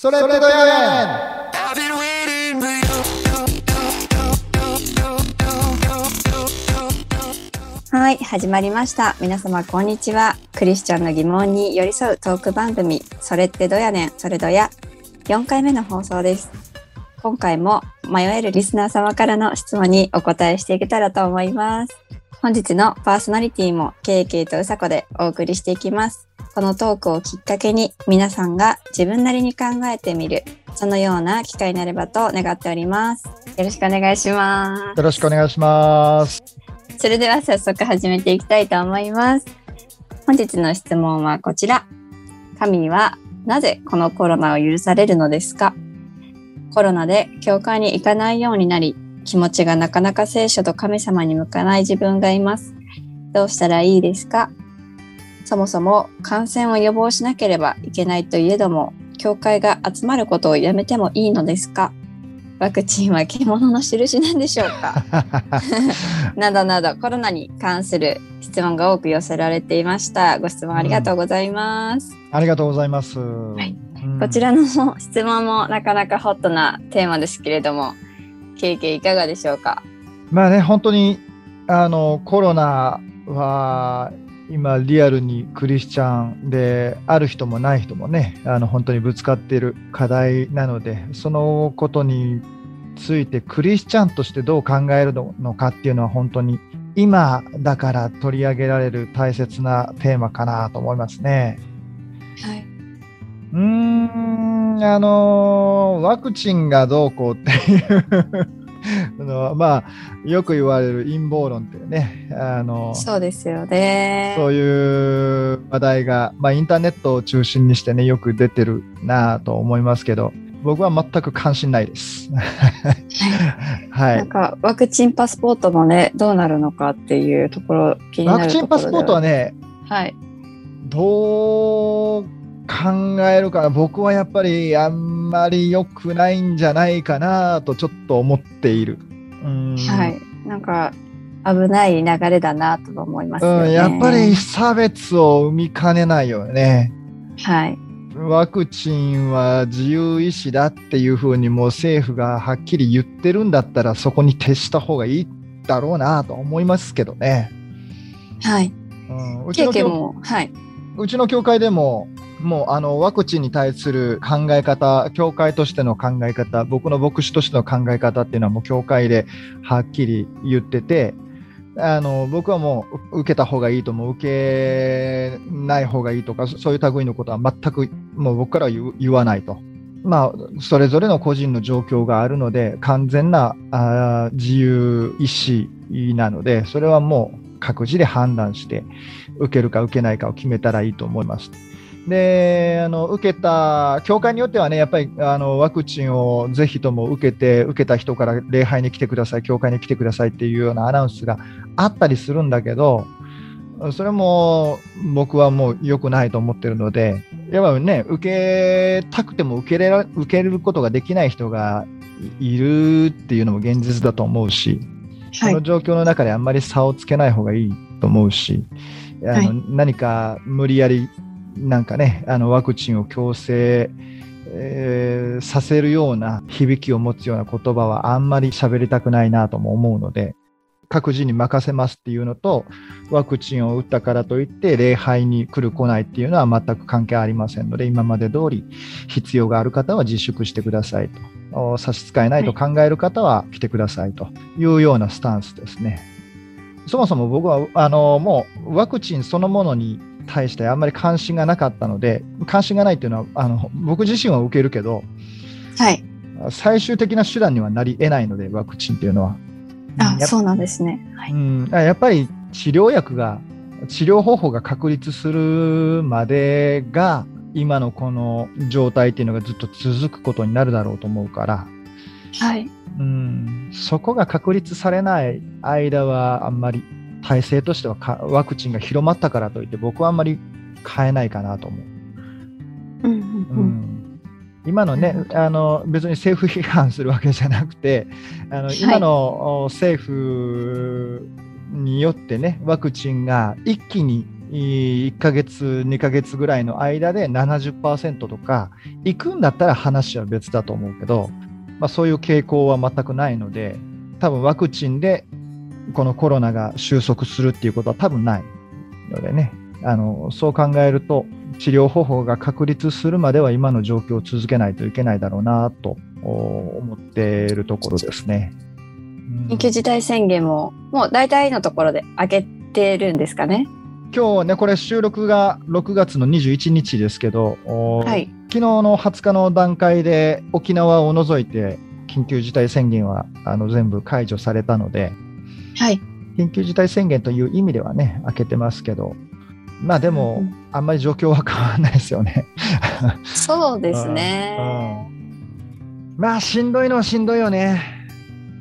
それってどやねんはい、始まりました。皆様、こんにちは。クリスチャンの疑問に寄り添うトーク番組、それってどやねん、それどや、4回目の放送です。今回も迷えるリスナー様からの質問にお答えしていけたらと思います。本日のパーソナリティも、ケイケイとうさこでお送りしていきます。このトークをきっかけに、皆さんが自分なりに考えてみる、そのような機会になればと願っております。よろしくお願いします。よろしくお願いします。それでは早速始めていきたいと思います。本日の質問はこちら。神はなぜこのコロナを許されるのですか？コロナで教会に行かないようになり、気持ちがなかなか聖書と神様に向かない自分がいます。どうしたらいいですか？そもそも感染を予防しなければいけないといえども、教会が集まることをやめてもいいのですか？ワクチンは獣の印なんでしょうか？などなどコロナに関する質問が多く寄せられていました。ご質問ありがとうございます。ありがとうございます。いうんこちらの質問もなかなかホットなテーマですけれども、経験いかがでしょうか？まあね、本当にあのコロナは今リアルにクリスチャンである人もない人もね、あの本当にぶつかっている課題なので、そのことについてクリスチャンとしてどう考えるのかっていうのは本当に今だから取り上げられる大切なテーマかなと思いますね。はい。うーん、あのワクチンがどうこうっていうあのまあ、よく言われる陰謀論っていうね、あのそうですよね。そういう話題が、まあ、インターネットを中心にしてね、よく出てるなと思いますけど、僕は全く関心ないです。はいなん。かワクチンパスポートもねどうなるのかっていうところ気になワクるところチンパスポートはね、はいどう考えるかな、僕はやっぱりあんまり良くないんじゃないかなとちょっと思っている。うんはいなんか危ない流れだなと思いますよね。うん、やっぱり差別を生みかねないよね。はいワクチンは自由意志だっていうふうにもう政府がはっきり言ってるんだったらそこに徹した方がいいだろうなと思いますけどね。はい。うん、うち経験もはい。うちの教会でももうあのワクチンに対する考え方教会としての考え方僕の牧師としての考え方っていうのはもう教会ではっきり言っててあの僕はもう受けた方がいいとも受けない方がいいとかそういう類のことは全くもう僕からは言わないと。まあ、それぞれの個人の状況があるので完全なあ自由意志なのでそれはもう各自で判断して受けるか受けないかを決めたらいいと思います。であの受けた教会によってはねやっぱりあのワクチンをぜひとも受けて受けた人から礼拝に来てください教会に来てくださいっていうようなアナウンスがあったりするんだけどそれも僕はもう良くないと思ってるのでやっぱりね受けたくても受けれら受けることができない人がいいるっていうのも現実だと思うし、はい。その状況の中であんまり差をつけない方がいいと思うし、あのはい。何か無理やりなんかねあのワクチンを強制、えーさせるような響きを持つような言葉はあんまり喋りたくないなとも思うので各自に任せますっていうのとワクチンを打ったからといって礼拝に来る来ないっていうのは全く関係ありませんので今まで通り必要がある方は自粛してくださいと。お差し支えないと考える方は来てくださいと。いうようなスタンスですね。そもそも僕はあのもうワクチンそのものに対してあんまり関心がなかったので関心がないっていうのはあの僕自身は受けるけどはい。最終的な手段にはなり得ないのでワクチンっていうのは。やっあそうなんですね。はい。うん、やっぱり治療薬が治療方法が確立するまでが今のこの状態っていうのがずっと続くことになるだろうと思うから、はい。うん、そこが確立されない間はあんまり体制としてはかワクチンが広まったからといって僕はあんまり変えないかなと思う。うん今のね、あの別に政府批判するわけじゃなくて、あのはい。今のお政府によってね、ワクチンが一気に1ヶ月、2ヶ月ぐらいの間で70%とか、行くんだったら話は別だと思うけど、まあ、そういう傾向は全くないので、多分ワクチンでこのコロナが収束するっていうことは多分ないのでね、あのそう考えると、治療方法が確立するまでは今の状況を続けないといけないだろうなと思っているところですね。緊急事態宣言ももう大体のところで上げてるんですかね。今日ね、これ収録が6月の21日ですけど、はい、昨日の20日の段階で沖縄を除いて緊急事態宣言はあの全部解除されたので、はい、緊急事態宣言という意味ではね、開けてますけど、まあでも、うん、あんまり状況は変わらないですよね。そうですね、うん。うん。まあしんどいのはしんどいよね。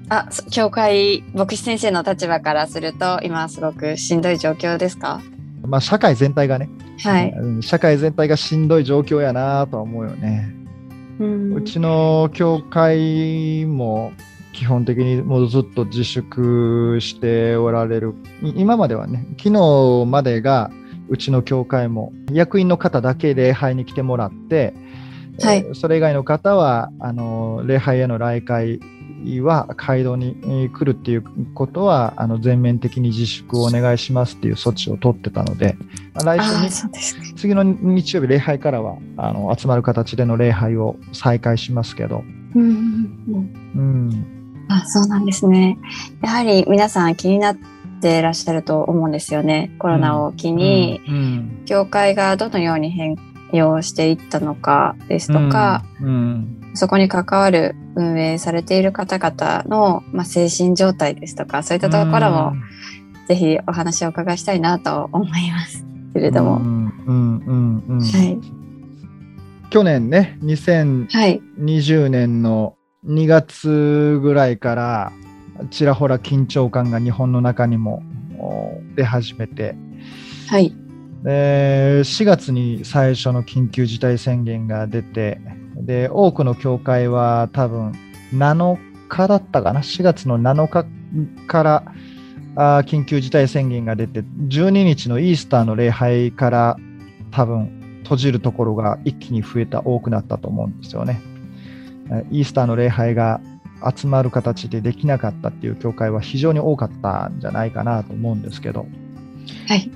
あ、教会牧師先生の立場からすると今すごくしんどい状況ですか？まあ、社会全体がね、はい、社会全体がしんどい状況やなとは思うよね。うちの教会も基本的にもうずっと自粛しておられる。今まではね昨日までがうちの教会も役員の方だけ礼拝に来てもらって、はい、それ以外の方はあの礼拝への来会は街道に来るっていうことはあの全面的に自粛をお願いしますっていう措置を取ってたので、来週に次の日曜日礼拝からはあの集まる形での礼拝を再開しますけど。うん、うん、あそうなんですね。やはり皆さん気になってらっしゃると思うんですよね。コロナを機に、うんうん、教会がどのように変容していったのかですとか、そこに関わる運営されている方々の、まあ、精神状態ですとかそういったところも、ぜひお話を伺いしたいなと思います。けれども。去年ね2020年の2月ぐらいからちらほら緊張感が日本の中にも出始めて、はい、で4月に最初の緊急事態宣言が出てで多くの教会は多分7日だったかな？4月の7日からあ緊急事態宣言が出て12日のイースターの礼拝から多分閉じるところが一気に増えた多くなったと思うんですよね。イースターの礼拝が集まる形でできなかったっていう教会は非常に多かったんじゃないかなと思うんですけど。はい。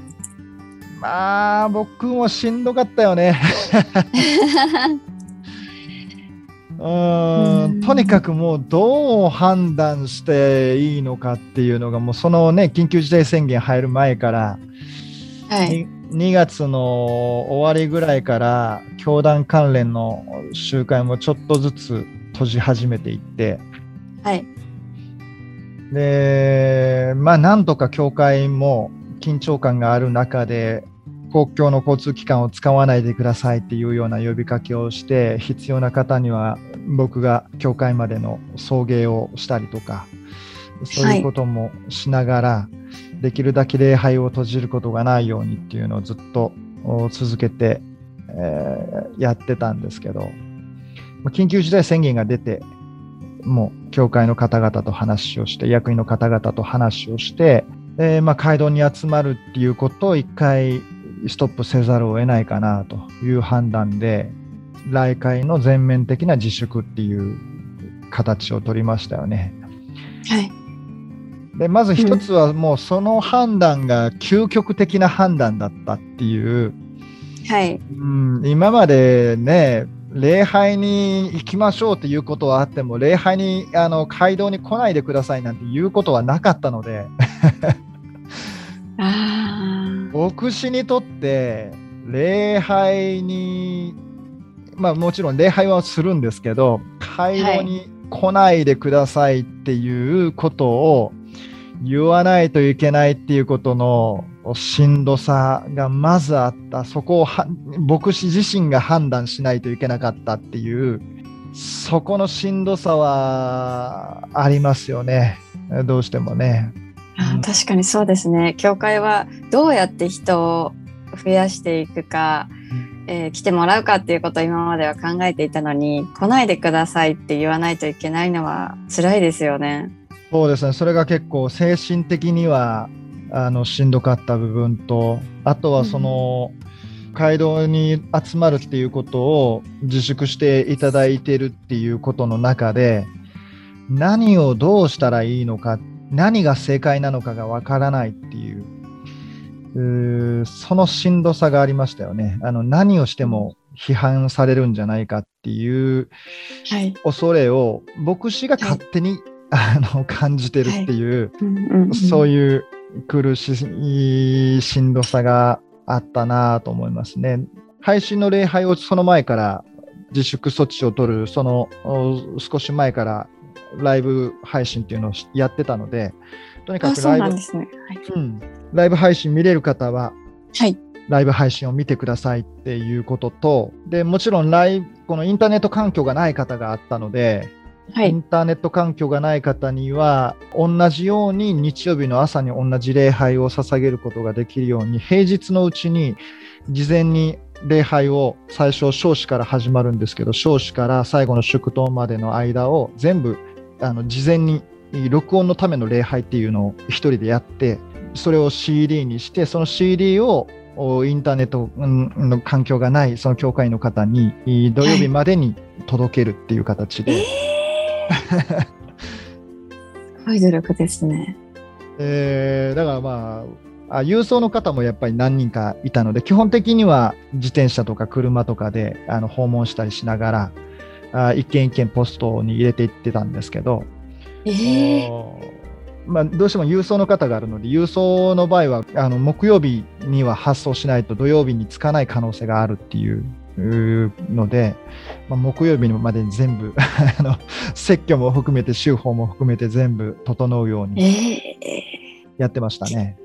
まあ僕もしんどかったよね。うんとにかくもうどう判断していいのかっていうのがもうそのね緊急事態宣言入る前から、はい、2月の終わりぐらいから教団関連の集会もちょっとずつ閉じ始めていって、はい、でまあなんとか教会も緊張感がある中で公共の交通機関を使わないでくださいっていうような呼びかけをして必要な方には僕が教会までの送迎をしたりとかそういうこともしながら、はい、できるだけ礼拝を閉じることがないようにっていうのをずっと続けて、えー、やってたんですけど緊急事態宣言が出てもう教会の方々と話をして役員の方々と話をして、えーまあ、街道に集まるっていうことを一回ストップせざるを得ないかなという判断で、来会の全面的な自粛っていう形を取りましたよね。はい。で、まず一つはもうその判断が究極的な判断だったっていう、はい。うん、今までね、礼拝に行きましょうっていうことはあっても、礼拝にあの街道に来ないでくださいなんていうことはなかったので。牧師にとって礼拝にまあもちろん礼拝はするんですけど会合に来ないでくださいっていうことを言わないといけないっていうことのしんどさがまずあった。そこを牧師自身が判断しないといけなかったっていうそこのしんどさはありますよね。どうしてもね。あ確かにそうですね。教会はどうやって人を増やしていくか、えー、来てもらうかっていうことを今までは考えていたのに来ないでくださいって言わないといけないのは辛いですよね。そうですね。それが結構精神的にはあのしんどかった部分とあとはその、街道に集まるっていうことを自粛していただいてるっていうことの中で何をどうしたらいいのか何が正解なのかがわからないっていうそのしんどさがありましたよね。あの何をしても批判されるんじゃないかっていうはい。恐れを牧師が勝手に、あの感じてるっていう、そういう苦しいしんどさがあったなと思いますね。配信の礼拝をその前から自粛措置を取る、そのお少し前からライブ配信っていうのをやってたので、とにかくライブ,、ね。はい。うん、ライブ配信見れる方は、はい。ライブ配信を見てくださいっていうことと、でもちろんライブこのインターネット環境がない方があったので、はい。インターネット環境がない方には、同じように日曜日の朝に同じ礼拝を捧げることができるように、平日のうちに事前に礼拝を最初、少子から始まるんですけど、少子から最後の祝祷までの間を全部あの事前に録音のための礼拝っていうのを一人でやって、それを CD にして、その CD をおインターネットうんの環境がないその教会の方にい土曜日までに届けるっていう形で。すごい努力ですね。えーだからまああ、郵送の方もやっぱり何人かいたので、基本的には自転車とか車とかであの訪問したりしながら、あ一軒一軒ポストに入れていってたんですけど、ええおまあ、どうしても郵送の方があるので、郵送の場合はあの木曜日には発送しないと土曜日につかない可能性があるっていうので、まあ、木曜日までに全部 あの説教も含めて、修法も含めて全部整うようにええやってましたね。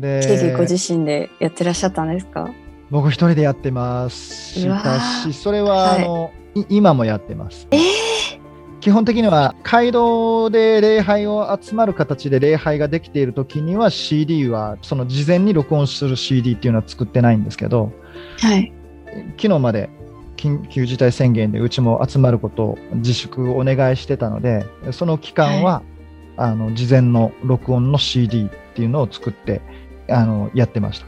ケリーごで、自身でやってらっしゃったんですか？僕一人でやってますしそれははいあの、い今もやってます。ええ基本的には街道で礼拝を集まる形で礼拝ができている時には CD はその事前に録音する CD っていうのは作ってないんですけどはい。昨日まで緊急事態宣言でうちも集まることを自粛お願いしてたのでその期間は、あの事前の録音の CD っていうのを作ってあのやってました。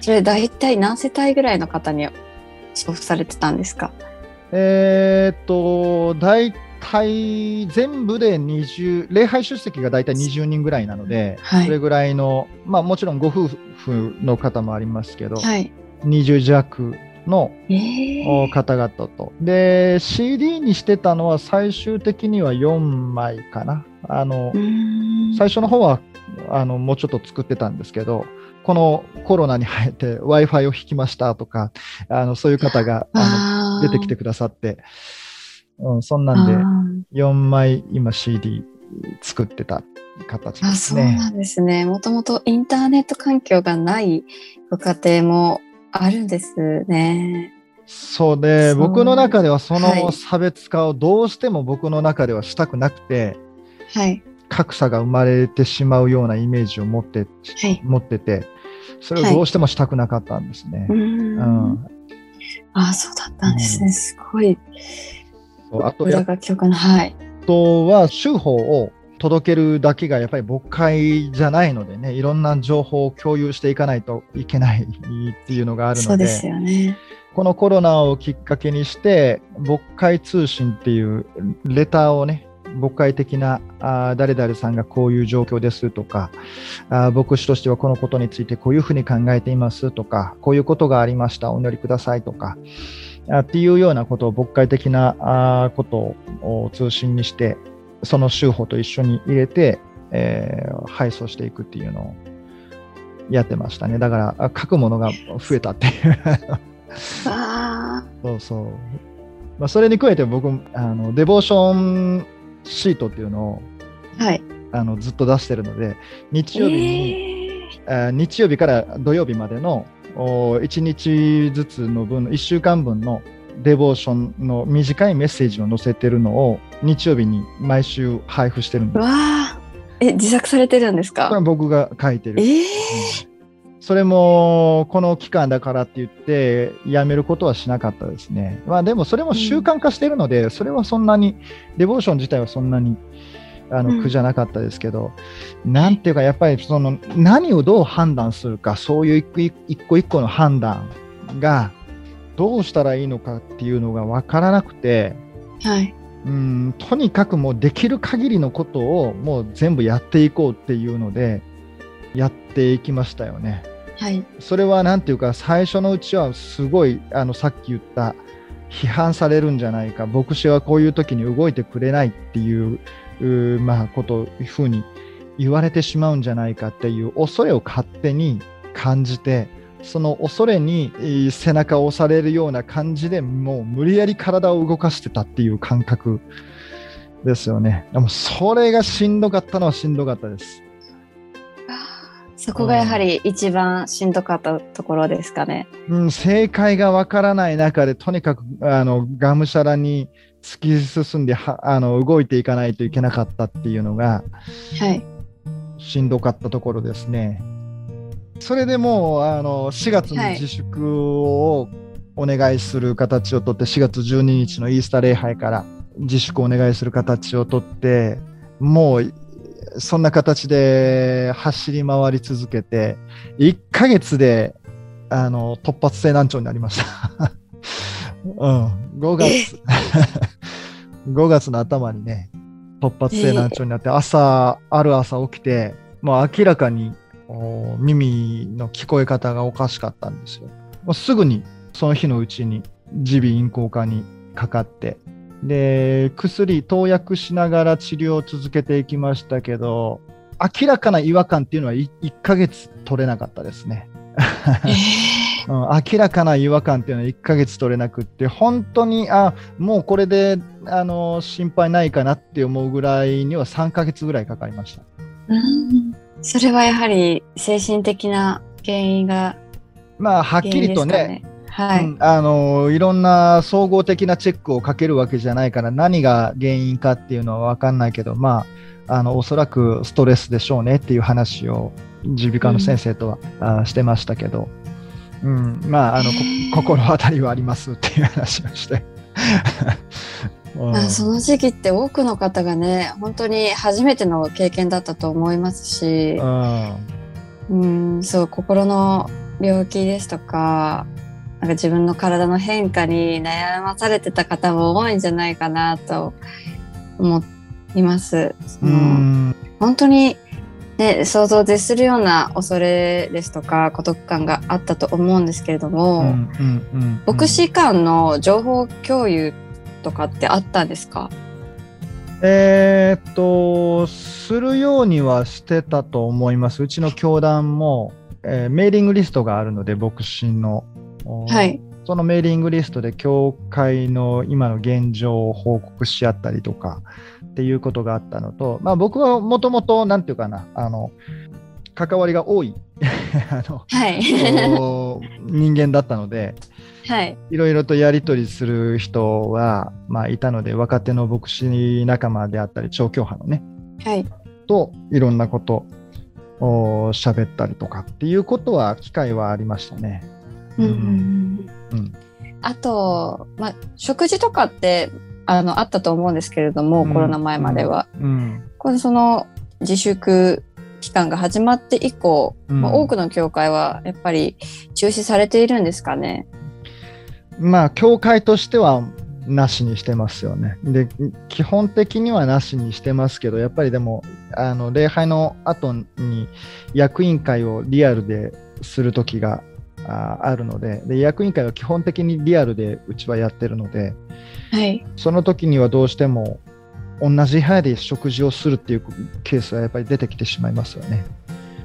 それ大体何世帯ぐらいの方に送付されてたんですか？えーっと、大体全部で20、礼拝出席が大体20人ぐらいなので、はいそれぐらいの、まあもちろんご夫婦の方もありますけど、はい。20弱の方々と。で、CD にしてたのは最終的には4枚かな。あの、最初の方はあのもうちょっと作ってたんですけど、このコロナに入って Wi-Fi を引きましたとか、あのそういう方があの出てきてくださって、うん、そんなんであ4枚今 CD 作ってた形ですね。そうなんですね。もともとインターネット環境がないご家庭もあるんですね。そうで、そう僕の中ではそはいの差別化をどうしても僕の中ではしたくなくて、はい。格差が生まれてしまうようなイメージを持って,、はい持ってて、それをどうしてもしたくなかったんですね。うーうんん。ああ、そうだったんですね。すごい。あと、裏が教科の、はい。とは、州法を届けるだけがやっぱり牧会じゃないのでね、いろんな情報を共有していかないといけないっていうのがあるので、そうですよね。このコロナをきっかけにして、牧会通信っていうレターをね、牧会的なあー誰々さんがこういう状況ですとかあー牧師としてはこのことについてこういうふうに考えていますとかこういうことがありましたお祈りくださいとかあっていうようなことを牧会的なあーことを通信にしてその州法と一緒に入れて、えー配送していくっていうのをやってましたねだからあ書くものが増えたっていうあそうそう。まあ、それに加えて僕、あのデボーションシートっていうのをあ。はい。あのずっと出してるので、日曜日に、えーあ日曜日から土曜日までの1日ずつの分、1週間分のデボーションの短いメッセージを載せてるのを日曜日に毎週配布してるんです。わあ。え、自作されてるんですこれはか僕が書いてる。ええうんそれもこの期間だからって言ってやめることはしなかったですね。まあでもそれも習慣化してるので、それはそんなに、デボーション自体はそんなにあうんの苦じゃなかったですけど、なんていうかやっぱりその何をどう判断するかそういう一個一個一個の判断がどうしたらいいのかっていうのが分からなくてはい。うんとにかくもうできる限りのことをもう全部やっていこうっていうのでやっていきましたよね。はい。それはなんていうか最初のうちはすごいあのさっき言った批判されるんじゃないか牧師はこういう時に動いてくれないっていうまあことふうに言われてしまうんじゃないかっていう恐れを勝手に感じてその恐れにえー背中を押されるような感じでもう無理やり体を動かしてたっていう感覚ですよね。でもそれがしんどかったのはしんどかったです。そこがやはり一番しんどかったところですかね。うん、正解がわからない中でとにかくあのがむしゃらに突き進んではあの動いていかないといけなかったっていうのがはい。しんどかったところですね。それでもうあの4月にはい。自粛をお願いする形をとって、4月12日のイースター礼拝から自粛をお願いする形をとってもうそんな形で走り回り続けて1ヶ月であの突発性難聴になりました。うん、5月。5月の頭にね突発性難聴になって、朝ある朝起きてもう明らかにお耳の聞こえ方がおかしかったんですよ。もうすぐにその日のうちに耳鼻咽喉科にかかってで薬投薬しながら治療を続けていきましたけど明らかな違和感っていうのは 1, ヶ月取れなかったですね。うん、明らかな違和感っていうのは1ヶ月取れなくって本当にあもうこれであの心配ないかなって思うぐらいには3ヶ月ぐらいかかりました。うんそれはやはり精神的な原因がまあはっきりとね。はい。うんあのいろんな総合的なチェックをかけるわけじゃないから何が原因かっていうのは分かんないけどまああのおそらくストレスでしょうねっていう話を耳鼻科の先生とは、あしてましたけど、うん、まああのこ心当たりはありますっていう話をして。うん。まあ、その時期って多くの方がね本当に初めての経験だったと思いますしうん。うんそう心の病気ですとかなんか自分の体の変化に悩まされてた方も多いんじゃないかなと思います。そのうん。本当に、ね、想像を絶するような恐れですとか孤独感があったと思うんですけれども、牧師間の情報共有とかってあったんですか？えーっと、するようにはしてたと思います。うちの教団も、えーメーリングリストがあるので、牧師の。おはい。そのメーリングリストで教会の今の現状を報告し合ったりとかっていうことがあったのと、まあ、僕はもともと、なんていうかな、あの、関わりが多い あのはい。お人間だったので、はい。いろいろとやり取りする人は、まあ、いたので、若手の牧師仲間であったり、調教派のね、はい。といろんなことを喋ったりとかっていうことは、機会はありましたね。うんうんうんあと、まあ、食事とかってあのあったと思うんですけれども、うんコロナ前までは。うんこれその自粛期間が始まって以降、うんまあ、多くの教会はやっぱり中止されているんですかね。まあ、教会としてはなしにしてますよね。で、基本的にはなしにしてますけど、やっぱりでも、あの礼拝の後に役員会をリアルでする時がああるのでで、役員会は基本的にリアルでうちはやってるので、はい。その時にはどうしても同じ部屋で食事をするっていうケースはやっぱり出てきてしまいますよね。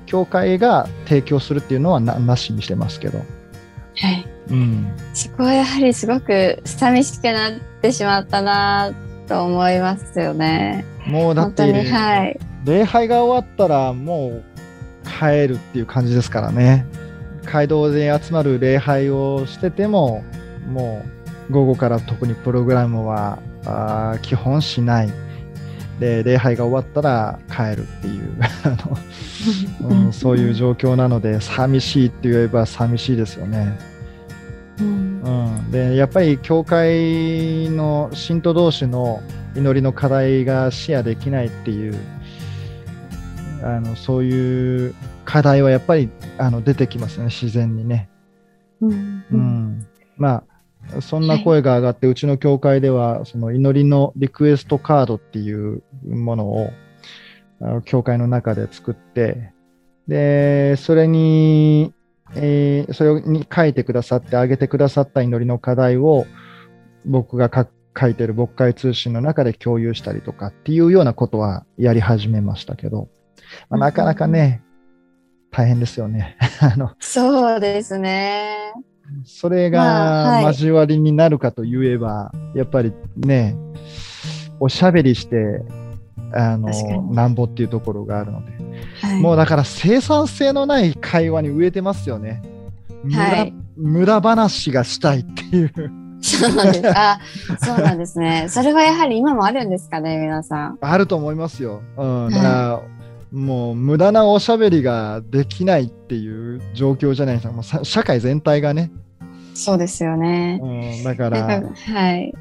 教会が提供するっていうのはななしにしてますけど。はい。うん。そこはやはりすごく寂しくなってしまったなと思いますよね。もうだって、はい。礼拝が終わったらもう帰るっていう感じですからね。街道で集まる礼拝をしてても、もう午後から特にプログラムはあー基本しない。で、礼拝が終わったら帰るっていうあの、うん、そういう状況なので、寂しいって言えば寂しいですよね。うん。うん、でやっぱり教会の信徒同士の祈りの課題がシェアできないっていうあのそういう課題はやっぱりあの出てきますね自然にね。うん。うん、まあそんな声が上がって、うちの教会ではその祈りのリクエストカードっていうものをあの教会の中で作ってでそれに、えーそれに書いてくださってあげてくださった祈りの課題を僕が書書いてる牧会通信の中で共有したりとかっていうようなことはやり始めましたけど、まあなかなかね、大変ですよね。あのそうですね。それまあはいが交わりになるかといえば、やっぱりね、おしゃべりして、あのなんぼっていうところがあるので、はい、もうだから生産性のない会話に植えてますよね。無駄,、はい無駄話がしたいっていう。そうなんです。あ、そうなんですね。それはやはり今もあるんですかね、皆さん。あると思いますよ。うん、いだから、もう無駄なおしゃべりができないっていう状況じゃないですか。もうさ社会全体がね。そうですよね。うん、だからはい。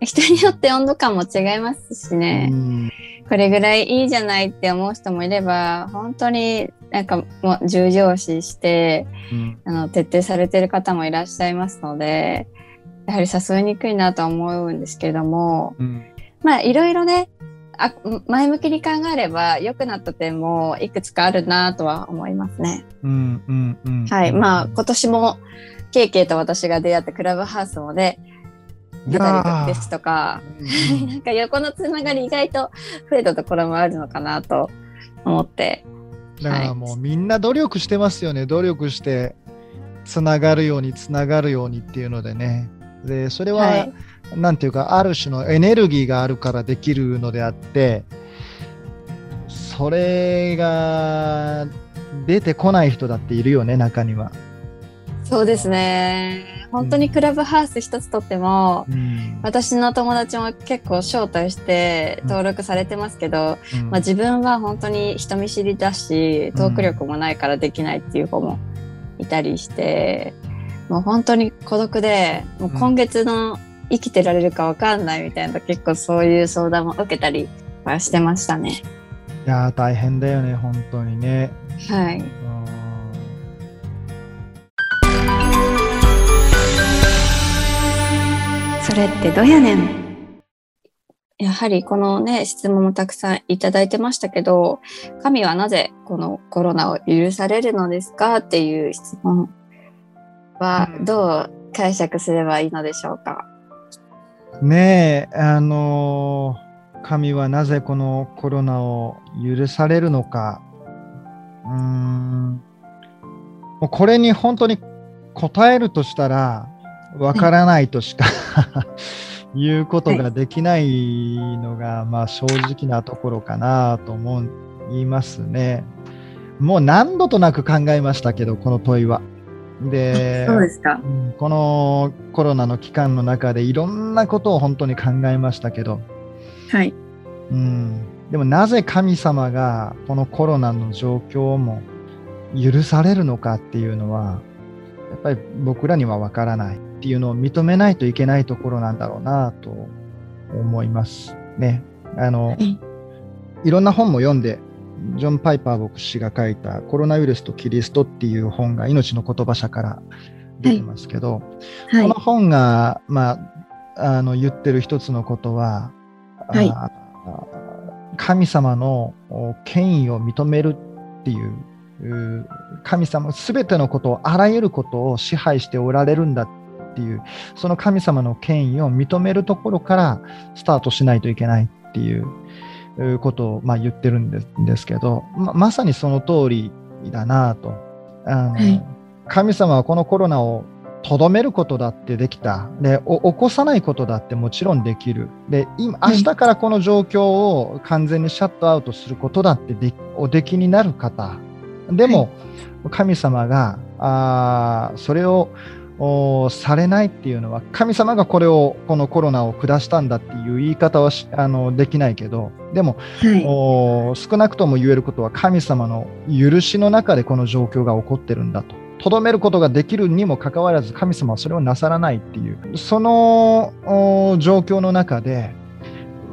人によって温度感も違いますしね。うんこれぐらいいいじゃないって思う人もいれば、本当になんかもう重要視して、うんあの徹底されてる方もいらっしゃいますので、やはり誘いにくいなとは思うんですけれども、うんまあいろいろね、あ前向きに考えれば良くなった点もいくつかあるなとは思いますね。うんうんうんはい。まあ今年も KK と私が出会ったクラブハウスもね、出たりですとか、うんなんか横のつながり意外と増えたところもあるのかなと思って。だからもうみんな努力してますよね。努力してつながるようにつながるようにっていうのでね。で、それは、はい。なんていうか、ある種のエネルギーがあるからできるのであって、それが出てこない人だっているよね、中には。そうですね。本当にクラブハウス一つとっても、うん私の友達も結構招待して登録されてますけど、うんまあ、自分は本当に人見知りだしトーク力もないからできないっていう子もいたりして、もう本当に孤独でもう今月の生きてられるかわかんないみたいな結構そういう相談も受けたりはしてましたね。いやー、大変だよね、本当にね。はい。れってどやねんやはりこのね質問もたくさんいただいてましたけど神はなぜこのコロナを許されるのですかっていう質問はうんどう解釈すればいいのでしょうか、ねえ、あのー神はなぜこのコロナを許されるのか。うーん。もうこれに本当に答えるとしたら、わからないとしか言うことができないのが、まあ正直なところかなと思いますね。もう何度となく考えましたけど、この問いは。で、すか。うんこのコロナの期間の中でいろんなことを本当に考えましたけど、はい。うん、でもなぜ神様がこのコロナの状況も許されるのかっていうのはやっぱり僕らにはわからないっていうのを認めないといけないところなんだろうなと思いますね。あのい。いろんな本も読んでジョン・パイパー牧師が書いた「コロナウイルスとキリスト」っていう本が命の言葉社から出てますけど、はこの本が、まあ、あの言ってる一つのことは、はい。あ神様のお権威を認めるっていう、う神様すべてのことを、あらゆることを支配しておられるんだっていう、その神様の権威を認めるところからスタートしないといけないっていううことを、まあ、言ってるんですけど、ままさにその通りだなと。あのはい。神様はこのコロナをとどめることだってできた。でお起こさないことだってもちろんできる。で今はい。明日からこの状況を完全にシャットアウトすることだってでおできになる方。でも、神様があーそれをおされないっていうのは神様がこれをこのコロナを下したんだっていう言い方はしあのできないけどでもはい。お少なくとも言えることは神様の許しの中でこの状況が起こってるんだと。とどめることができるにもかかわらず神様はそれをなさらないっていう。その状況の中で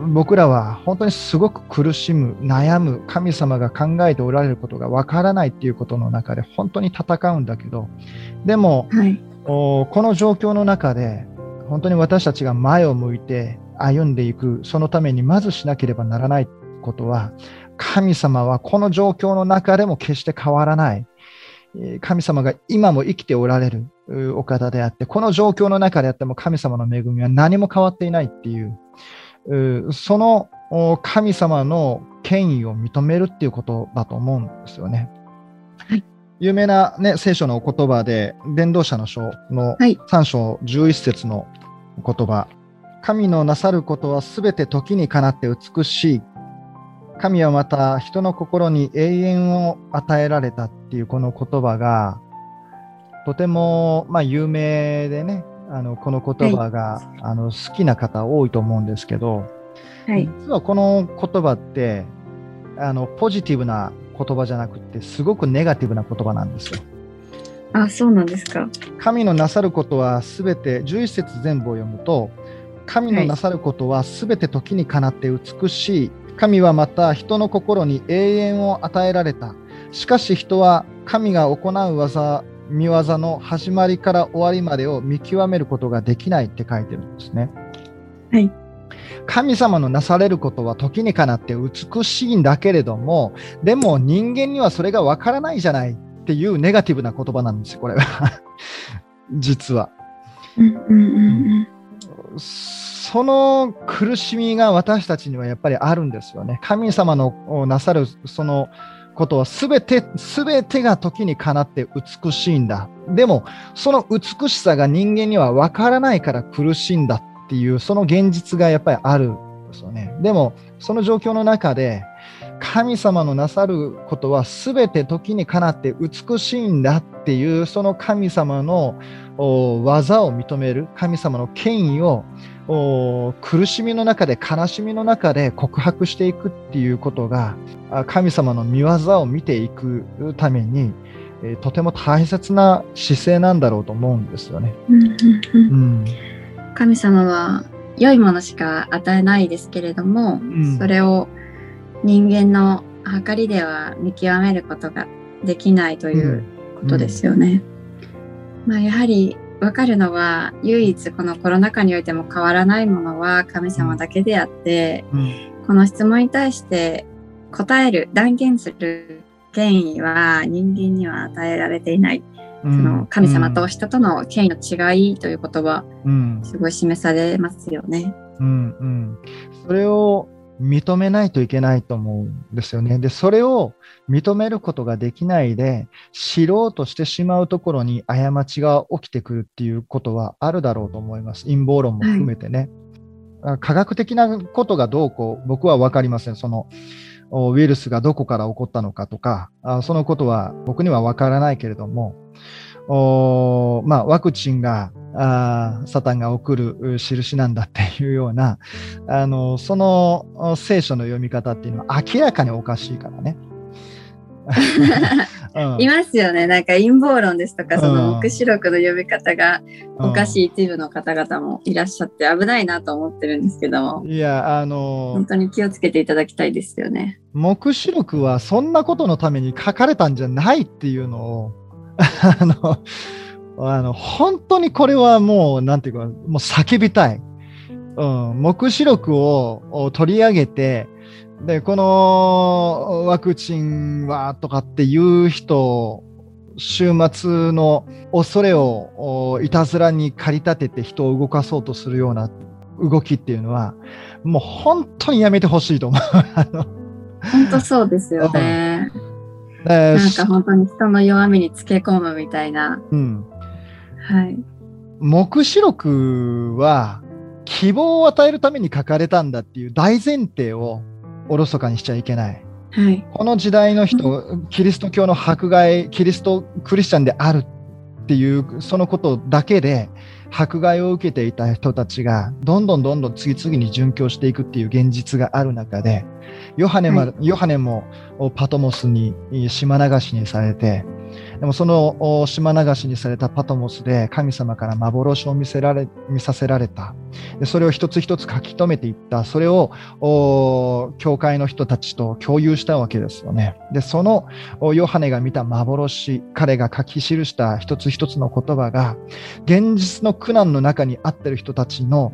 僕らは本当にすごく苦しむ悩む神様が考えておられることがわからないっていうことの中で本当に戦うんだけどでも、はい、この状況の中で本当に私たちが前を向いて歩んでいくそのためにまずしなければならないことは神様はこの状況の中でも決して変わらない神様が今も生きておられるお方であってこの状況の中であっても神様の恵みは何も変わっていないっていうその神様の権威を認めるっていうことだと思うんですよね。はい、有名な、ね、聖書の言葉で伝道者の書の3章11節の言葉、はい、神のなさることはすべて時にかなって美しい。神はまた人の心に永遠を与えられたっていうこの言葉がとてもまあ有名でねあのこの言葉が、はい、あの好きな方多いと思うんですけど、はい、実はこの言葉ってあのポジティブな言葉じゃなくてすごくネガティブな言葉なんですよ。あそうなんですか。神のなさることはすべて11節全部を読むと神のなさることはすべて時にかなって美しい神はまた人の心に永遠を与えられた。しかし人は神が行う技、見業の始まりから終わりまでを見極めることができないって書いてるんですね。はい。神様のなされることは時にかなって美しいんだけれども、でも人間にはそれがわからないじゃないっていうネガティブな言葉なんですよ、これは。実は。その苦しみが私たちにはやっぱりあるんですよね。神様のなさるそのことはすべて、すべてが時にかなって美しいんだ。でも、その美しさが人間にはわからないから苦しいんだっていう、その現実がやっぱりあるんですよね。でも、その状況の中で、神様のなさることはすべて時にかなって美しいんだっていう、その神様の技を認める、神様の権威を苦しみの中で悲しみの中で告白していくっていうことが神様の見業を見ていくためにとても大切な姿勢なんだろうと思うんですよね。神様は良いものしか与えないですけれども、うん、それを人間の計りでは見極めることができないということですよね。うん、まあ、やはり分かるのは唯一このコロナ禍においても変わらないものは神様だけであって、うん、この質問に対して答える断言する権威は人間には与えられていない、うん、その神様と人との権威の違いということはすごい示されますよね。うん、うん、それを認めないといけないと思うんですよね。で、それを認めることができないで、知ろうとしてしまうところに過ちが起きてくるっていうことはあるだろうと思います。陰謀論も含めてね。はい、科学的なことがどうこう、僕は分かりません。その、ウイルスがどこから起こったのかとか、そのことは僕には分からないけれども、まあ、ワクチンがサタンが送る印なんだっていうようなあのその聖書の読み方っていうのは明らかにおかしいからね。うん、いますよね。なんか陰謀論ですとかその黙示録の読み方がおかしい一部の方々もいらっしゃって危ないなと思ってるんですけども。いやあの本当に気をつけていただきたいですよね。黙示録はそんなことのために書かれたんじゃないっていうのを あのあの本当にこれはもうなんていうかもう叫びたい、うん、黙示録を取り上げてでこのワクチンはとかっていう人週末の恐れをいたずらに駆り立てて人を動かそうとするような動きっていうのはもう本当にやめてほしいと思う。本当そうですよね。なんか本当に人の弱みにつけ込むみたいな。うん。はい。黙示録は希望を与えるために書かれたんだっていう大前提をおろそかにしちゃいけない。はい、この時代の人、キリスト教の迫害、キリストクリスチャンであるっていうそのことだけで迫害を受けていた人たちがどんどんどんどん次々に殉教していくっていう現実がある中でヨハネ,、はい、ヨハネもパトモスに島流しにされてでもその島流しにされたパトモスで神様から幻を見せられ見させられた。でそれを一つ一つ書き留めていった。それを教会の人たちと共有したわけですよね。でそのヨハネが見た幻彼が書き記した一つ一つの言葉が現実の苦難の中にあってる人たちの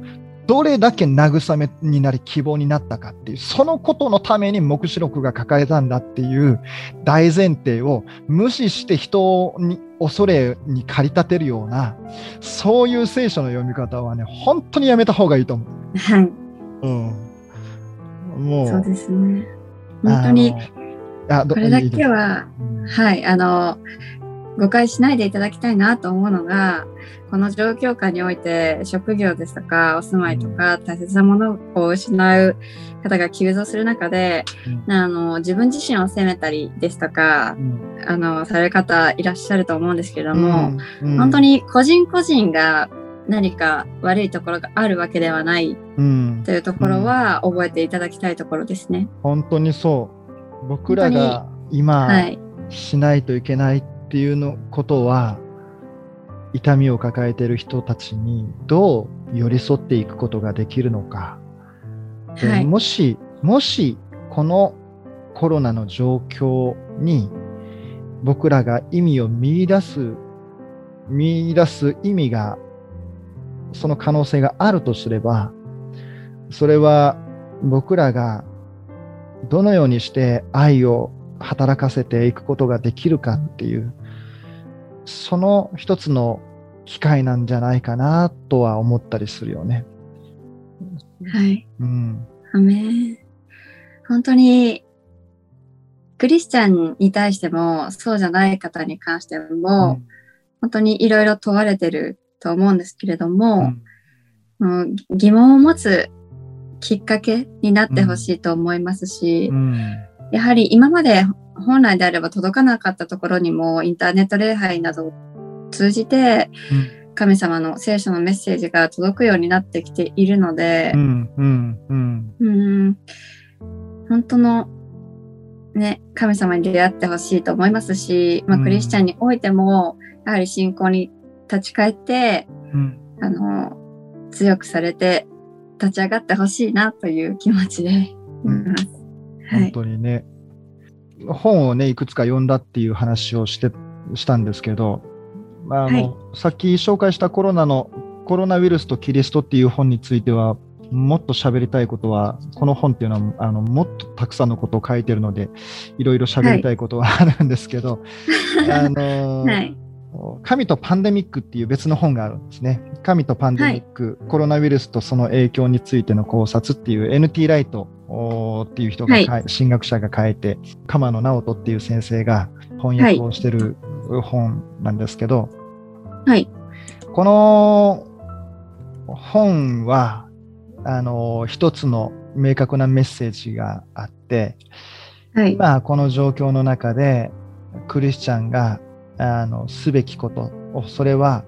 どれだけ慰めになり希望になったかっていう、そのことのために黙示録が書かれたんだっていう大前提を無視して人に恐れに駆り立てるような、そういう聖書の読み方はね、本当にやめた方がいいと思う。はい。うん。もう。そうですね。本当に、これだけは、いいはい、あの、誤解しないでいただきたいなと思うのが、この状況下において職業ですとかお住まいとか大切なものを失う方が急増する中で、うん、あの自分自身を責めたりですとか、うん、あのされる方いらっしゃると思うんですけれども、うん、本当に個人個人が何か悪いところがあるわけではないというところは覚えていただきたいところですね。本当にそう。僕らが今、はい、しないといけないっていうのことは痛みを抱えている人たちにどう寄り添っていくことができるのか、はい、もしもしこのコロナの状況に僕らが意味を見出す見出す意味がその可能性があるとすればそれは僕らがどのようにして愛を働かせていくことができるかっていうその一つの機会なんじゃないかなとは思ったりするよね。はい。うん。アメ本当に、クリスチャンに対しても、そうじゃない方に関しても、うん、本当にいろいろ問われてると思うんですけれども、うん、疑問を持つきっかけになってほしいと思いますし、うん、やはり今まで本来であれば届かなかったところにもインターネット礼拝などを通じて、神様の聖書のメッセージが届くようになってきているので、うんうんうん。うん、本当の、ね、神様に出会ってほしいと思いますし、まあ、クリスチャンにおいてもやはり信仰に立ち返って、うん、あの強くされて立ち上がってほしいなという気持ちでいます。本当にね、本をね、いくつか読んだっていう話をしてしたんですけど、あの、はい、さっき紹介したコロナのコロナウイルスとキリストっていう本については、もっと喋りたいことは、この本っていうのはあのもっとたくさんのことを書いてるので、いろいろ喋りたいことはあるんですけど、はい、あのーはい。神とパンデミックっていう別の本があるんですね。神とパンデミック、はい、コロナウイルスとその影響についての考察っていう NT ライトっていう人が、はい、進学者が書いて、鎌野直人っていう先生が翻訳をしてる本なんですけど、はい。この本は、あの、一つの明確なメッセージがあって、はい、今この状況の中でクリスチャンがあのすべきことそれは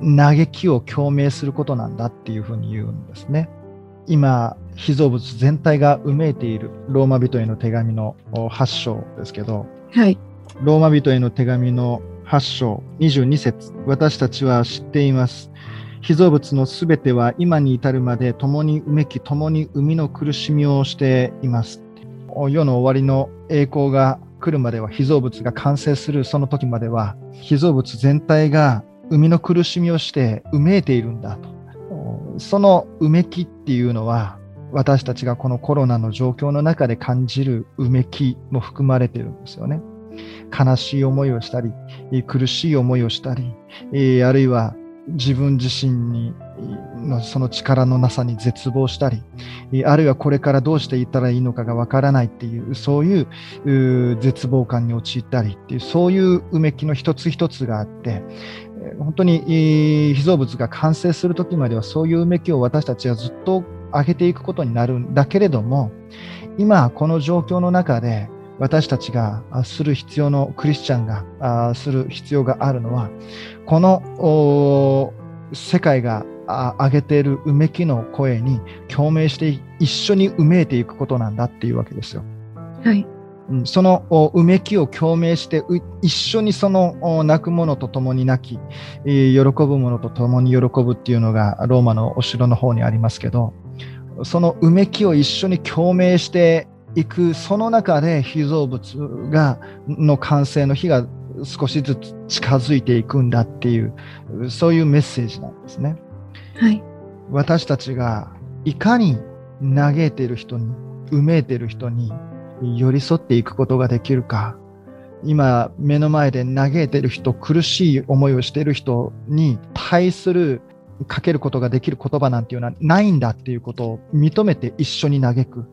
嘆きを共鳴することなんだっていうふうに言うんですね。今被造物全体がうめいているローマ人への手紙の8章ですけど、はい、ローマ人への手紙の8章22節私たちは知っています。被造物のすべては今に至るまで共にうめき共に生みの苦しみをしています。世の終わりの栄光が来るまでは被造物が完成するその時までは被造物全体が生みの苦しみをしてうめいているんだと。そのうめきっていうのは私たちがこのコロナの状況の中で感じるうめきも含まれているんですよね。悲しい思いをしたり、苦しい思いをしたり、あるいは自分自身にのその力のなさに絶望したり、あるいはこれからどうしていったらいいのかがわからないっていう、そういう絶望感に陥ったりっていう、そういううめきの一つ一つがあって、本当に被造物が完成するときまではそういううめきを私たちはずっと上げていくことになるんだけれども、今この状況の中で私たちがする必要のクリスチャンがする必要があるのはこの世界が上げているうめきの声に共鳴して一緒にうめいていくことなんだっていうわけですよ。はい。うんそのおうめきを共鳴してう一緒にそのお泣く者と共に泣き、えー喜ぶ者と共に喜ぶっていうのがローマのお城の方にありますけどそのうめきを一緒に共鳴していくその中で被造物がの完成の日が少しずつ近づいていくんだっていうそういうメッセージなんですね。はい。私たちがいかに嘆いている人に、うめいている人に寄り添っていくことができるか、今目の前で嘆いている人、苦しい思いをしている人に対するかけることができる言葉なんていうのはないんだっていうことを認めて一緒に嘆く。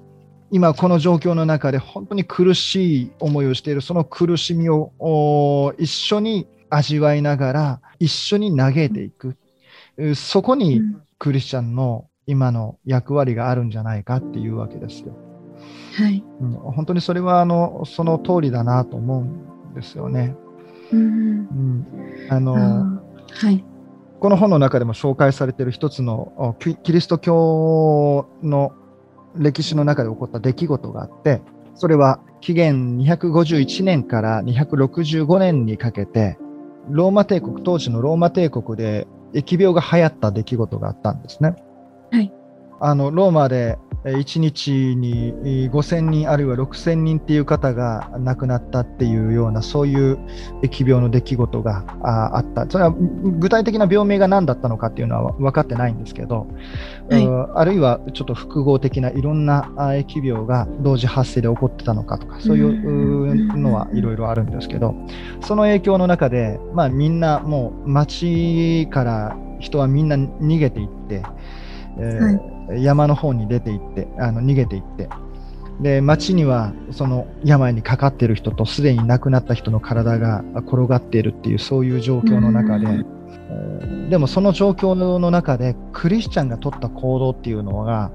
今この状況の中で本当に苦しい思いをしているその苦しみをお一緒に味わいながら一緒に嘆いていく。うそこにうんクリスチャンの今の役割があるんじゃないかっていうわけですよ。はい。うん、本当にそれはあのその通りだなと思うんですよね。うんうん、あのはい。この本の中でも紹介されている一つのキリスト教の歴史の中で起こった出来事があって、それは紀元251年から265年にかけて、ローマ帝国、当時のローマ帝国で疫病が流行った出来事があったんですね。はい。あのローマで1日に5000人あるいは6000人っていう方が亡くなったっていうようなそういう疫病の出来事がああった。それは具体的な病名が何だったのかっていうのは分かってないんですけど、はい。うんあるいはちょっと複合的ないろんなあ疫病が同時発生で起こってたのかとか、そういううん。のはいろいろあるんですけど、その影響の中で、まあ、みんなもう街から人はみんな逃げていって、えー山の方に出て行って、あの逃げていって、で街にはその病にかかっている人とすでに亡くなった人の体が転がっているっていうそういう状況の中で、うん。えーでもその状況の中でクリスチャンが取った行動っていうのが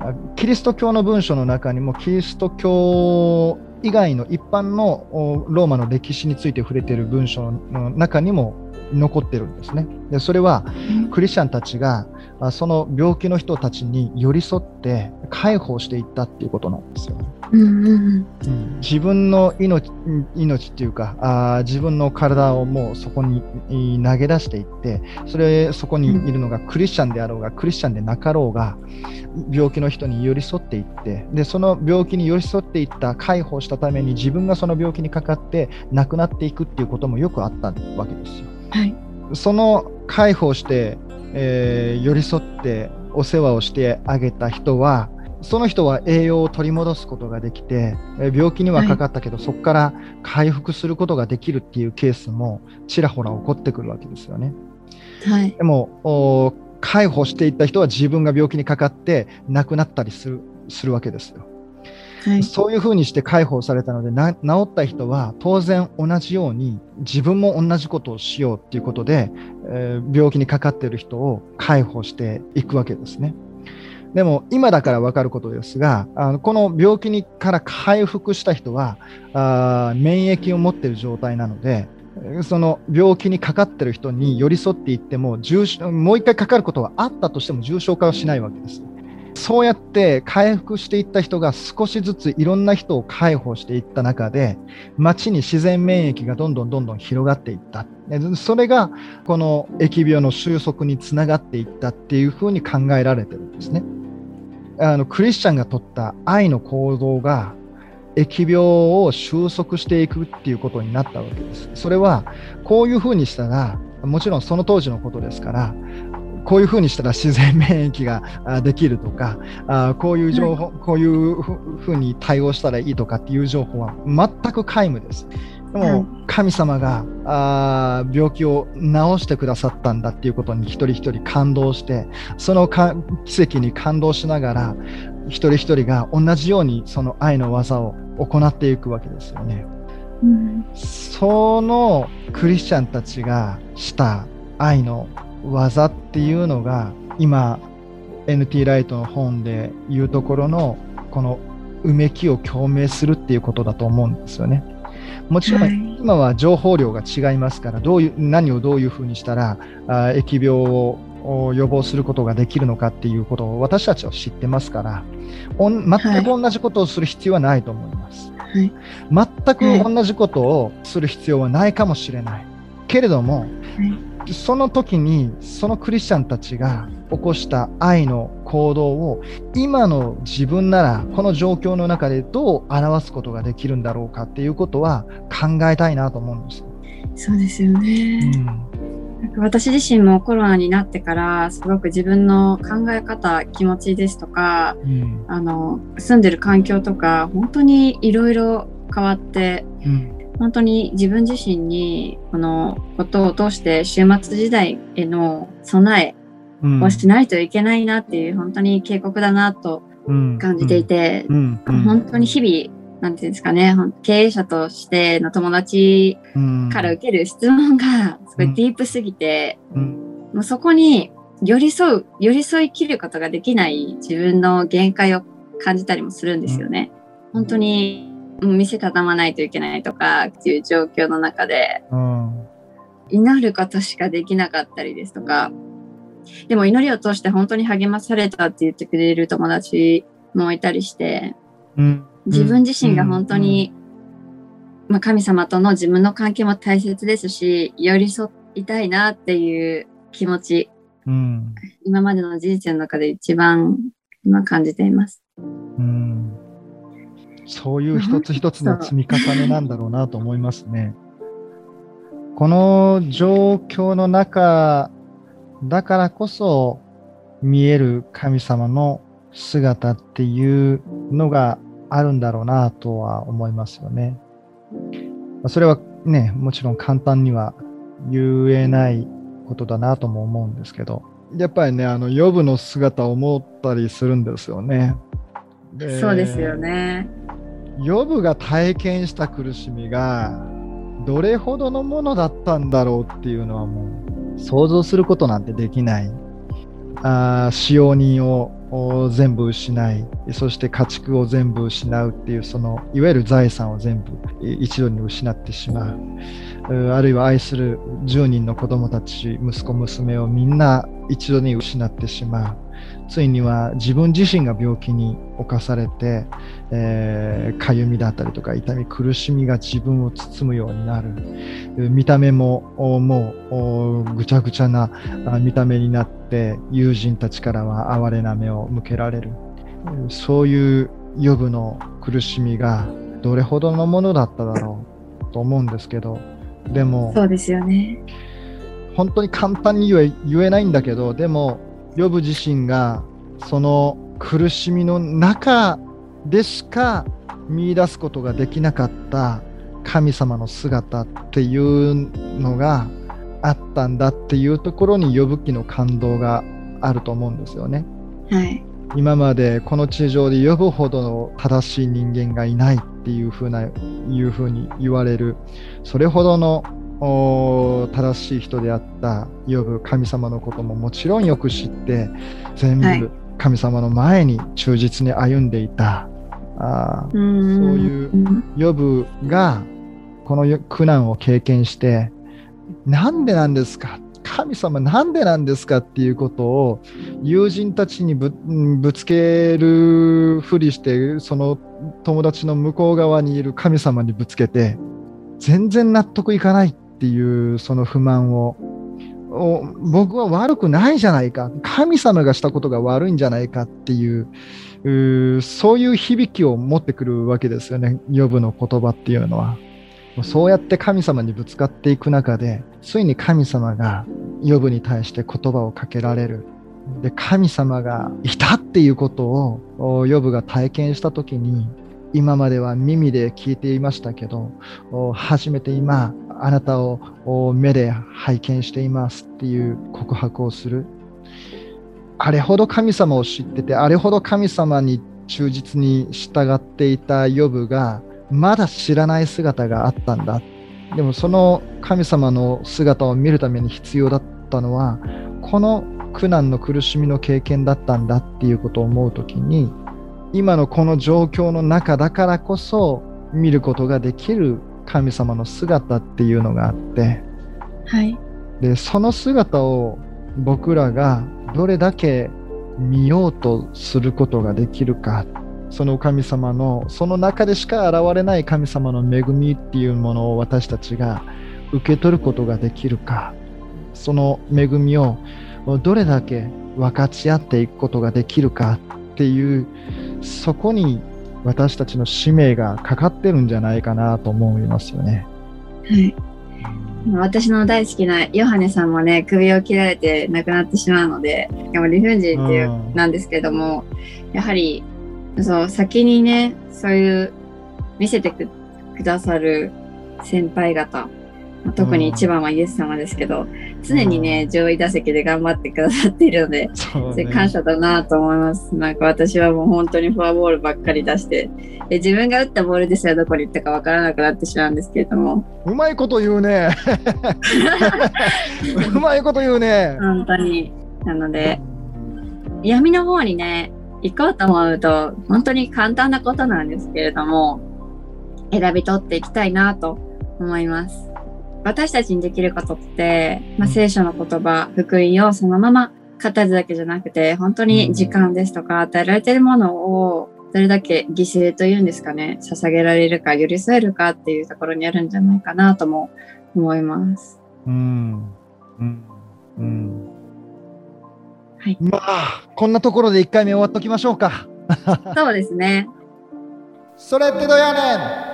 あキリスト教の文書の中にもキリスト教以外の一般のおローマの歴史について触れている文書の中にも残ってるんですね。でそれはクリスチャンたちがあその病気の人たちに寄り添って介抱していったっていうことなんですよ。うんうんうんうん自分の命命っていうかあー自分の体をもうそこにい投げ出していってそれそこにいるのがクリスチャンであろうがクリスチャンでなかろうが病気の人に寄り添っていってでその病気に寄り添っていった介抱したために自分がその病気にかかって亡くなっていくっていうこともよくあったわけですよ。はい。その介抱して、えー寄り添ってお世話をしてあげた人はその人は栄養を取り戻すことができてえー病気にはかかったけど、そこから回復することができるっていうケースもちらほら起こってくるわけですよね。はい。でもお介抱していった人は自分が病気にかかって亡くなったりするするわけですよ。はい。そういうふうにして解放されたのでな治った人は当然同じように自分も同じことをしようっていうことで、え病気にかかっている人を解放していくわけですね。でも今だから分かることですがあのこの病気にから回復した人はあ免疫を持っている状態なのでその病気にかかっている人に寄り添っていっても重もう一回かかることはあったとしても重症化はしないわけです。そうやって回復していった人が少しずついろんな人を解放していった中で、街に自然免疫がどんどんどんどん広がっていった。それがこの疫病の収束につながっていったっていうふうに考えられてるんですね。あのクリスチャンが取った愛の行動が疫病を収束していくっていうことになったわけです。それはこういうふうにしたら、もちろんその当時のことですから、こういうふうにしたら自然免疫があできるとか、あこういう情報、こういうふふうに対応したらいいとかっていう情報は全く皆無です。ではいも神様があー病気を治してくださったんだっていうことに一人一人感動して、そのか奇跡に感動しながら、一人一人が同じようにその愛の技を行っていくわけですよね。うんそのクリスチャンたちがした愛の技っていうのが今 NT ライトの本で言うところのこのうめきを共鳴するっていうことだと思うんですよね。もちろん、はい。今は情報量が違いますからどういう何をどういうふうにしたらあ疫病を予防することができるのかっていうことを私たちは知ってますから全く同じことをする必要はないと思います、はい、全く同じことをする必要はないかもしれない、けれども、はいその時にそのクリスチャンたちが起こした愛の行動を今の自分ならこの状況の中でどう表すことができるんだろうかっていうことは考えたいなと思うんです。そうですよね、うん、私自身もコロナになってからすごく自分の考え方気持ちですとか、うん、あの住んでる環境とか本当にいろいろ変わって、うん本当に自分自身にこのことを通して終末時代への備えをしないといけないなっていう、本当に警告だなと感じていて、本当に日々なんていうんですかね、経営者としての友達から受ける質問がすごいディープすぎて、もうそこに寄り添う、寄り添い切ることができない自分の限界を感じたりもするんですよね。本当に店畳まないといけないとかっていう状況の中で、うん、祈ることしかできなかったりですとか、でも祈りを通して本当に励まされたって言ってくれる友達もいたりして、うん、自分自身が本当に、うん、まあ、神様との自分の関係も大切ですし、寄り添いたいなっていう気持ち、今までの人生の中で一番今感じています。うんそういう一つ一つの積み重ねなんだろうなと思いますね。この状況の中だからこそ見える神様の姿っていうのがあるんだろうなとは思いますよね。それはね、もちろん簡単には言えないことだなとも思うんですけど、やっぱりね、あの、予部の姿を思ったりするんですよね。そうですよね。ヨブが体験した苦しみがどれほどのものだったんだろうっていうのはもう想像することなんてできない。あ使用人を全部失いそして家畜を全部失うっていうそのいわゆる財産を全部一度に失ってしまうあるいは愛する10人の子供たち息子娘をみんな一度に失ってしまうついには自分自身が病気に侵されて、えー、かゆみだったりとか痛み苦しみが自分を包むようになる。見た目ももうぐちゃぐちゃな見た目になって友人たちからは哀れな目を向けられる。そういう予部の苦しみがどれほどのものだっただろうと思うんですけどでもそうですよね。本当に簡単に言え言えないんだけどでもヨブ自身がその苦しみの中でしか見出すことができなかった神様の姿っていうのがあったんだっていうところに呼ぶ記の感動があると思うんですよね。はい、今までこの地上で呼ぶほどの正しい人間がいないっていうふうないうふうに言われるそれほどの正しい人であった呼ぶ神様のことももちろんよく知って全部神様の前に忠実に歩んでいた、はい、あそういう呼ぶがこの苦難を経験してなんでなんですか？神様なんでなんですかっていうことを友人たちにぶつけるふりしてその友達の向こう側にいる神様にぶつけて全然納得いかないっていうその不満を僕は悪くないじゃないか神様がしたことが悪いんじゃないかっていうそういう響きを持ってくるわけですよね予部の言葉っていうのは。そうやって神様にぶつかっていく中でついに神様が予部に対して言葉をかけられる。で神様がいたっていうことを予部が体験した時に今までは耳で聞いていましたけど、初めて今、あなたを目で拝見していますっていう告白をする。あれほど神様を知ってて、あれほど神様に忠実に従っていたヨブが、まだ知らない姿があったんだ。でもその神様の姿を見るために必要だったのは、この苦難の苦しみの経験だったんだっていうことを思うときに、今のこの状況の中だからこそ見ることができる神様の姿っていうのがあって、はい、でその姿を僕らがどれだけ見ようとすることができるか。その神様のその中でしか現れない神様の恵みっていうものを私たちが受け取ることができるか。その恵みをどれだけ分かち合っていくことができるかっていうそこに私たちの使命がかかってるんじゃないかなと思いますよね。はい私の大好きなヨハネさんもね首を切られて亡くなってしまうのででも理不尽っていうなんですけども、やはりそう先にねそういう見せてくださる先輩方特に一番はイエス様ですけど、常にね、上位打席で頑張ってくださっているので、それ感謝だなと思います。なんか私はもう本当にフォアボールばっかり出して、で自分が打ったボールですらどこに行ったかわからなくなってしまうんですけれども。うまいこと言うね。うまいこと言うね。本当に。なので、闇の方にね、行こうと思うと、本当に簡単なことなんですけれども、選び取っていきたいなと思います。私たちにできることって、まあ、聖書の言葉、福音をそのまま語るだけじゃなくて、本当に時間ですとか与えられているものをどれだけ犠牲というんですかね、捧げられるか、寄り添えるかっていうところにあるんじゃないかなとも思います。うん。うん。うん。はい。まあ、こんなところで1回目終わっときましょうか。そうですね。それってどうやねん？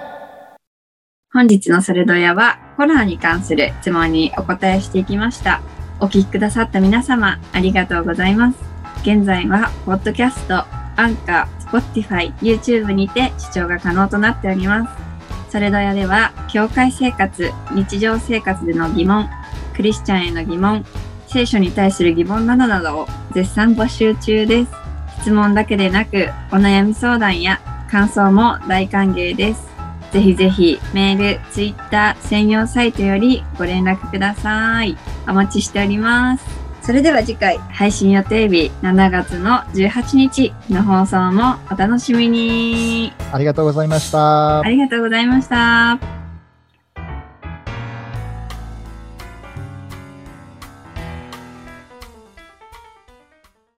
本日のそれどやはコロナに関する質問にお答えしていきました。お聞きくださった皆様、ありがとうございます。現在は、ポッドキャスト、 Anchor、Spotify、YouTube にて視聴が可能となっております。それどやでは、教会生活、日常生活での疑問、クリスチャンへの疑問、聖書に対する疑問などなどを絶賛募集中です。質問だけでなく、お悩み相談や感想も大歓迎です。ぜひぜひメール、ツイッター専用サイトよりご連絡ください。お待ちしております。それでは次回配信予定日7月の18日の放送もお楽しみに。ありがとうございました。ありがとうございました。